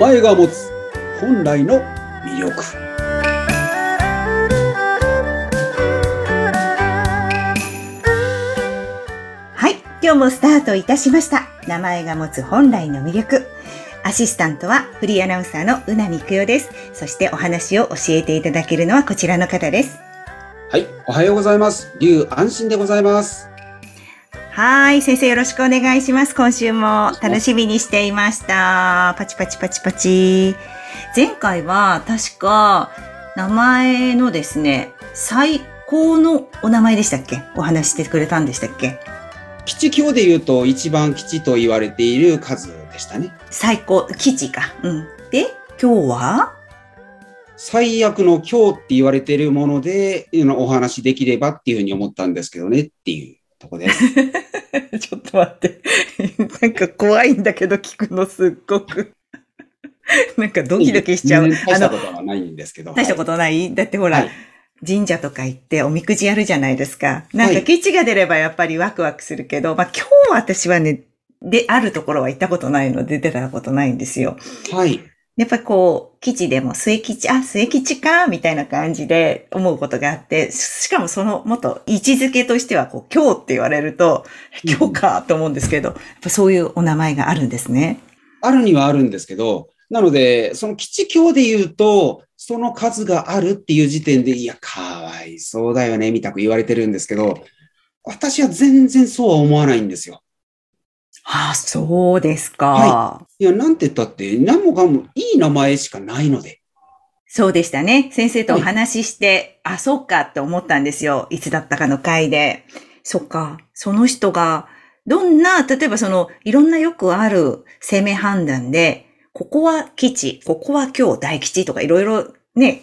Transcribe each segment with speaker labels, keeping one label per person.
Speaker 1: 前が持つ本来の魅力
Speaker 2: はい、今日もスタートいたしました。名前が持つ本来の魅力。アシスタントはフリーアナウンサーのうなみくよです。そしてお話を教えていただけるのはこちらの方です。
Speaker 1: はいおはようございます龍安心でございます
Speaker 2: はい、先生よろしくお願いします。今週も楽しみにしていました。パチパチパチパチ。前回は確か名前のですね、最高のお名前でしたっけ？お話ししてくれたんでしたっけ？
Speaker 1: 基地教で言うと一番基地と言われている数でしたね
Speaker 2: 最高、基地か。うん。で、今日は？
Speaker 1: 最悪の今日って言われているものでお話できればっていうふうに思ったんですけどねっていうとこです
Speaker 2: ちょっと待って。なんか怖いんだけど聞くのすっごく。なんかドキドキしちゃう。
Speaker 1: 大したことはないんですけど
Speaker 2: 大したことない？だってほら、
Speaker 1: はい
Speaker 2: 神社とか行っておみくじやるじゃないですか。なんか基地が出ればやっぱりワクワクするけど、まあ今日は私はね、で、あるところは行ったことないので出たことないんですよ。
Speaker 1: はい
Speaker 2: やっぱりこう、基地でも末吉、あ、末吉か、みたいな感じで思うことがあって、しかもそのもっと位置づけとしては、こう、今日って言われると、
Speaker 1: うん
Speaker 2: 今日かと思うんですけど、やっぱそういうお名前があるんですね。
Speaker 1: あるにはあるんですけど、なので、その基地教で言うと、その数があるっていう時点で、いや、かわいそうだよね、みたく言われてるんですけど、私は全然そうは思わないんですよ。
Speaker 2: ああ、そうですか。
Speaker 1: はいや、なんて言ったって、何もかもいい名前しかないので。
Speaker 2: そうでしたね。先生とお話しして、あ、そっかって思ったんですよ。いつだったかの回で。そっか。その人が、どんな、例えばその、いろんなよくある生命判断で、ここは基地、ここは今日大吉とかいろいろね、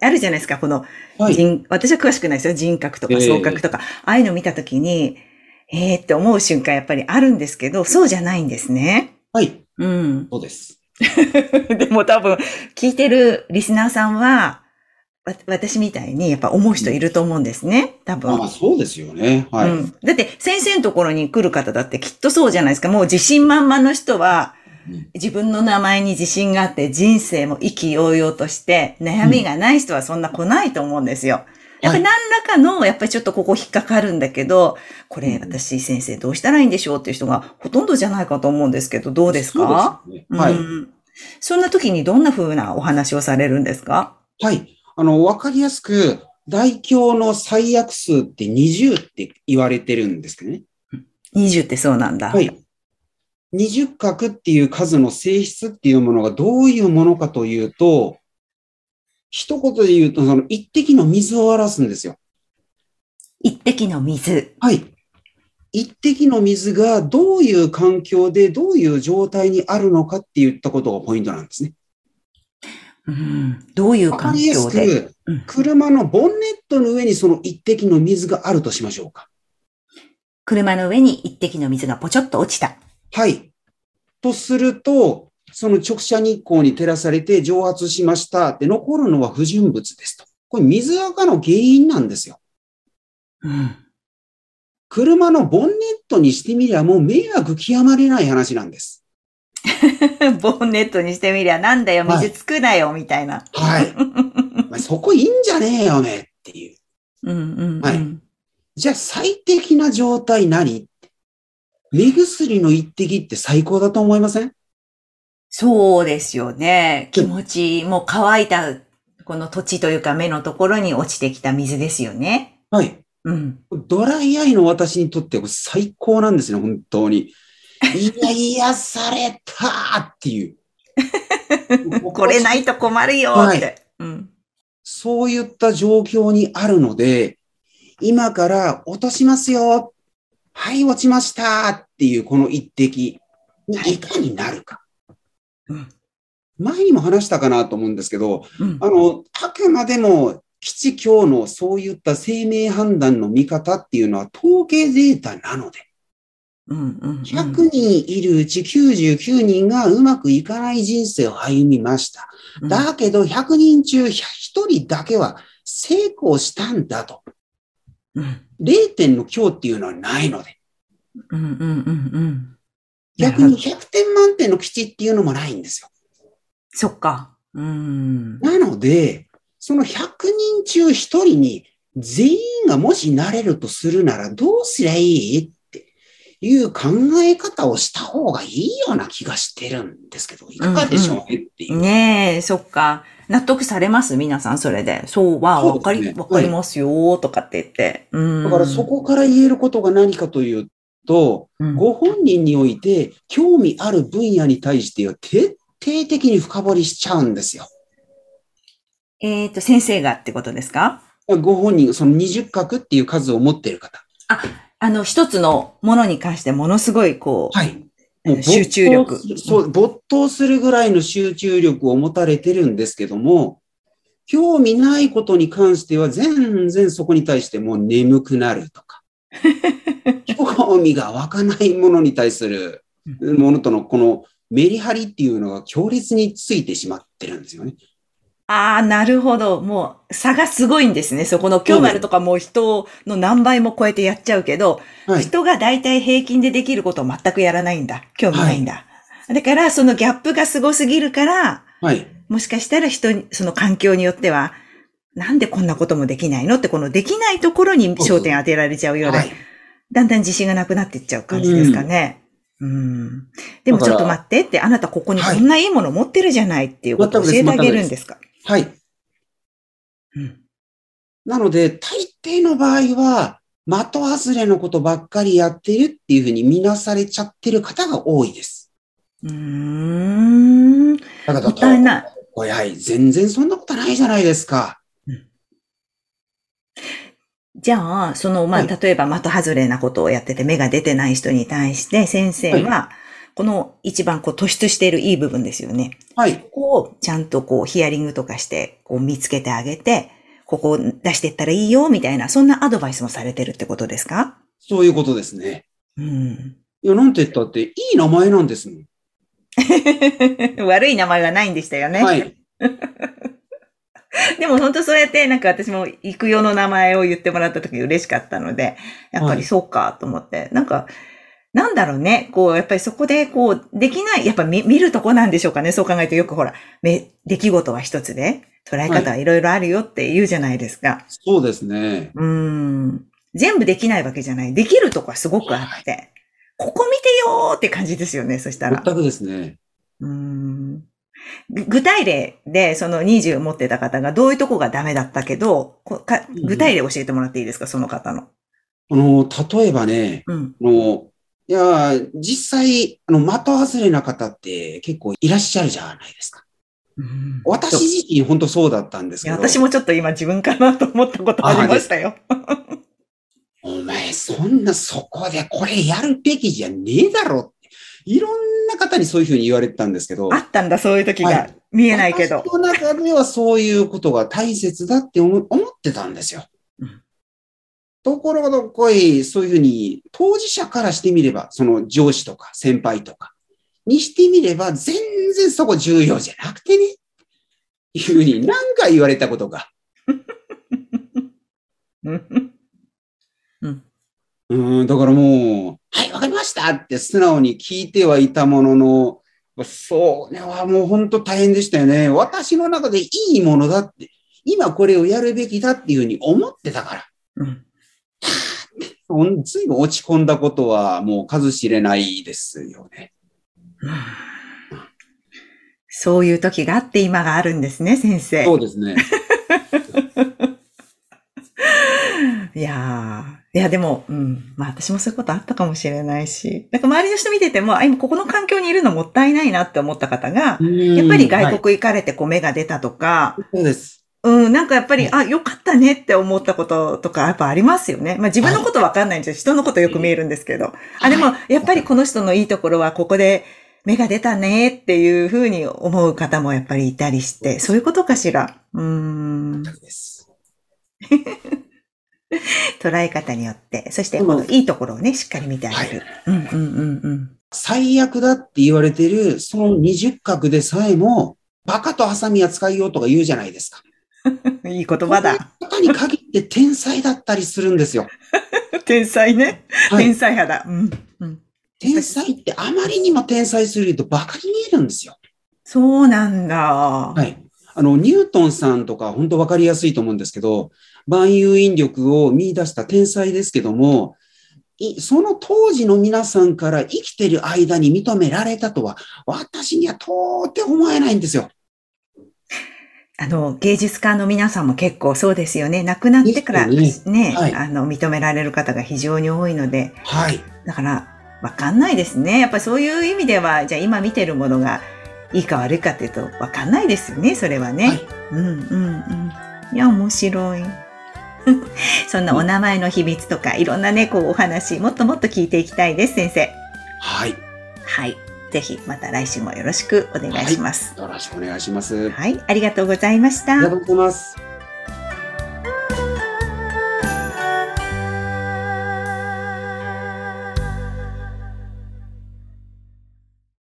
Speaker 2: あるじゃないですか。この
Speaker 1: はい。
Speaker 2: 人、私は詳しくないですよ。人格とか
Speaker 1: ええ
Speaker 2: 総格とか、ああいうの見たときに、えーって思う瞬間やっぱりあるんですけど、そうじゃないんですね。
Speaker 1: はい。
Speaker 2: うん。
Speaker 1: そうです。
Speaker 2: でも多分、聞いてるリスナーさんは、わ私みたいにやっぱ思う人いると思うんですね。多分。
Speaker 1: まあまあ、そうですよね。はい。
Speaker 2: うん。だって先生のところに来る方だってきっとそうじゃないですか。もう自信満々の人は
Speaker 1: うん
Speaker 2: 自分の名前に自信があって人生も意気揚々として悩みがない人はそんな来ないと思うんですよ。やっぱり何らかの、やっぱりちょっとここ引っかかるんだけど、これ
Speaker 1: うん
Speaker 2: 私先生どうしたらいいんでしょうっていう人がほとんどじゃないかと思うんですけど、どうですか？
Speaker 1: そうですよね。はい。
Speaker 2: うんそんな時にどんな風なお話をされるんですか？
Speaker 1: はい。あの、わかりやすく、大凶の最悪数って20って言われてるんですけどね。
Speaker 2: ?20 ってそうなんだ。
Speaker 1: はい。二十角っていう数の性質っていうものがどういうものかというと、一言で言うと、その一滴の水を表すんですよ。
Speaker 2: 一滴の水。
Speaker 1: はい。一滴の水がどういう環境でどういう状態にあるのかって言ったことがポイントなんですね。
Speaker 2: うん、どういう環境で？
Speaker 1: く、
Speaker 2: うん
Speaker 1: 車のボンネットの上にその一滴の水があるとしましょうか。
Speaker 2: 車の上に一滴の水がポチョッと落ちた。
Speaker 1: はい。とすると、その直射日光に照らされて蒸発しましたって残るのは不純物ですと。これ水垢の原因なんですよ。
Speaker 2: うん。
Speaker 1: 車のボンネットにしてみりゃもう迷惑極まれない話なんです。
Speaker 2: ボンネットにしてみりゃなんだよ、
Speaker 1: はい
Speaker 2: 水つくなよ、みたいな。
Speaker 1: はい。お前そこいいんじゃねえよねっていう。
Speaker 2: うんうんうん。
Speaker 1: はいじゃあ最適な状態何？目薬の一滴って最高だと思いません？
Speaker 2: そうですよね。気持ち、もう乾いた、この土地というか目のところに落ちてきた水ですよね。
Speaker 1: はい。
Speaker 2: うん。
Speaker 1: ドライアイの私にとっては最高なんですね、本当に。いや、癒されたっていう。
Speaker 2: これないと困るよって。うん。
Speaker 1: そういった状況にあるので、今から落としますよ。はい、落ちましたっていうこの一滴にいかになるか。
Speaker 2: うん
Speaker 1: 前にも話したかなと思うんですけど、
Speaker 2: うん。
Speaker 1: あの、あくまでも基地教のそういった生命判断の見方っていうのは統計データなので、
Speaker 2: うんうんうん。
Speaker 1: 100人いるうち99人がうまくいかない人生を歩みました。
Speaker 2: うん
Speaker 1: だけど100人中1人だけは成功したんだと。
Speaker 2: うん
Speaker 1: 0点の今日っていうのはないので。
Speaker 2: うんうんうんうん。
Speaker 1: 逆に100点満点の基地っていうのもないんですよ。
Speaker 2: そっか。うん。
Speaker 1: なので、その100人中1人に全員がもしなれるとするならどうすりゃいいっていう考え方をした方がいいような気がしてるんですけど、いかがでしょうねっていう。
Speaker 2: ねえ、そっか。納得されます皆さん、それで。そうは、
Speaker 1: そうですね
Speaker 2: わかり、わかりますよ、とかって言って。うん。
Speaker 1: だからそこから言えることが何かというと、
Speaker 2: うん、
Speaker 1: ご本人において興味ある分野に対しては徹底的に深掘りしちゃうんですよ。
Speaker 2: えっ、と、先生がってことですか？
Speaker 1: ご本人、その20画っていう数を持っている方。
Speaker 2: あの、一つのものに関してものすごい、こう、
Speaker 1: はい。もう
Speaker 2: 集中力
Speaker 1: そう、没頭するぐらいの集中力を持たれてるんですけども、興味ないことに関しては全然そこに対してもう眠くなるとか、興味が湧かないものに対するものとのこのメリハリっていうのが強烈についてしまってるんですよね。
Speaker 2: ああ、なるほど。もう、差がすごいんですね。そこの興味あるとかもう人の何倍も超えてやっちゃうけど、
Speaker 1: はい。
Speaker 2: 人が大体平均でできることを全くやらないんだ。興味ないんだ。だから、そのギャップがすごすぎるから、
Speaker 1: はい。
Speaker 2: もしかしたら人に、その環境によっては、なんでこんなこともできないのって、このできないところに焦点当てられちゃうようで、
Speaker 1: はい。
Speaker 2: だんだん自信がなくなっていっちゃう感じですかね。うん。でもちょっと待ってって、あなたここにこんないいもの持ってるじゃないっていうことを教えてあげるんですか？
Speaker 1: はい。
Speaker 2: うん。
Speaker 1: なので、大抵の場合は、的外れのことばっかりやってるっていうふうに見なされちゃってる方が多いです。
Speaker 2: うーん。
Speaker 1: だから
Speaker 2: もったいない。
Speaker 1: おいはい、全然そんなことないじゃないですか。
Speaker 2: じゃあ、その、まあ、
Speaker 1: はい
Speaker 2: 例えば的外れなことをやってて目が出てない人に対して、先生は、この一番こう突出しているいい部分ですよね。
Speaker 1: はい。
Speaker 2: ここをちゃんとこうヒアリングとかして、こう見つけてあげて、ここを出していったらいいよ、みたいな、そんなアドバイスもされてるってことですか？
Speaker 1: そういうことですね。
Speaker 2: うん。
Speaker 1: いや、なんて言ったって、いい名前なんですもん。
Speaker 2: 悪い名前はないんでしたよね。
Speaker 1: はい。
Speaker 2: でも本当そうやって、なんか私も行くよの名前を言ってもらった時嬉しかったので、やっぱりそうかと思って、なんか、なんだろうね、こう、やっぱりそこで、こう、できない、やっぱ見見るとこなんでしょうかね、そう考えるとよくほら、め出来事は一つで、捉え方はいろいろあるよって言うじゃないですか。
Speaker 1: そうですね。
Speaker 2: うーん。全部できないわけじゃない。できるとこはすごくあって、ここ見てよーって感じですよね、そしたら。
Speaker 1: 全くですね。
Speaker 2: うーんぐ具体例で、その20持ってた方がどういうとこがダメだったけど、具体例教えてもらっていいですか、その方の。
Speaker 1: あの、例えばね、
Speaker 2: うん。
Speaker 1: あの、いや、実際、あの、的外れな方って結構いらっしゃるじゃないですか。
Speaker 2: うん
Speaker 1: 私自身本当そうだったんですけど。
Speaker 2: 私もちょっな自分かなと思ったことありましたよ。
Speaker 1: お前、そんな、そこでこれやるべきじゃねえだろって。いろんな方にそういうふうに言われてたんですけど。
Speaker 2: あったんだ、そういう時が。
Speaker 1: はい
Speaker 2: 見えないけど。
Speaker 1: 私の中ではそういうことが大切だって思思ってたんですよ。
Speaker 2: うん
Speaker 1: ところがどっこい、そういうふうに、当事者からしてみれば、その上司とか先輩とかにしてみれば、全然そこ重要じゃなくてね。いうふうに何回言われたことが。
Speaker 2: うん
Speaker 1: うん、だからもう、はい、わかりましたって素直に聞いてはいたものの、そうね、はもう本当大変でしたよね。私の中でいいものだって、今これをやるべきだっていうふうに思ってたから。
Speaker 2: うん
Speaker 1: ずいぶん落ち込んだことはもう数知れないですよね。
Speaker 2: そういう時があって今があるんですね、先生。
Speaker 1: そうですね。
Speaker 2: いやー。いや、でも、うん。まあ私もそういうことあったかもしれないし。なんか周りの人見てても、あ、今ここの環境にいるのもったいないなって思った方が、や
Speaker 1: や
Speaker 2: っぱり外
Speaker 1: はい
Speaker 2: 国行かれてこう目が出たとか、
Speaker 1: そうです。
Speaker 2: うん、なんかやっぱり、
Speaker 1: は
Speaker 2: あ、よかったねって思ったこととかやっぱありますよね。まあ自分のことわかんないんですよ。人のことよく見えるんですけど。あ、でも、やっぱりこの人のいいところはここで目が出たねっていうふうに思う方もやっぱりいたりして、そういうことかしら？うーん。
Speaker 1: です。
Speaker 2: 捉え方によって、そしてこのいいところをね、しっかり見てあげる。うんうんうん
Speaker 1: 最悪だって言われてる、その二十角でさえも、バカとハサミは使いようとか言うじゃないですか。
Speaker 2: うん。いい言葉だ。
Speaker 1: 方に限って天才だったりするんですよ。
Speaker 2: 天才ね。
Speaker 1: はい
Speaker 2: 天才派だ。うん。うん。
Speaker 1: 天才ってあまりにも天才するとバカに見えるんですよ。
Speaker 2: そうなんだ。
Speaker 1: はい。あの、ニュートンさんとか本当わかりやすいと思うんですけど、万有引力を見出した天才ですけども、いその当時の皆さんから生きてる間に認められたとは、私には到底思えないんですよ。
Speaker 2: あの、芸術家の皆さんも結構そうですよね。亡くなってから
Speaker 1: です
Speaker 2: ね、
Speaker 1: はい
Speaker 2: あの、認められる方が非常に多いので、
Speaker 1: はい。
Speaker 2: だから、わかんないですね。やっぱりそういう意味では、じゃあ今見てるものがいいか悪いかっていうと、わかんないですよね、それはね。
Speaker 1: はい
Speaker 2: うんうんうん。いや、面白い。そんなお名前の秘密とか、いろんなね、こうお話、もっともっと聞いていきたいです、先生。
Speaker 1: はい。
Speaker 2: はい。ぜひ、また来週もよろしくお願いします。
Speaker 1: よろしくお願いします。
Speaker 2: はい。ありがとうございました。
Speaker 1: ありがとうございます。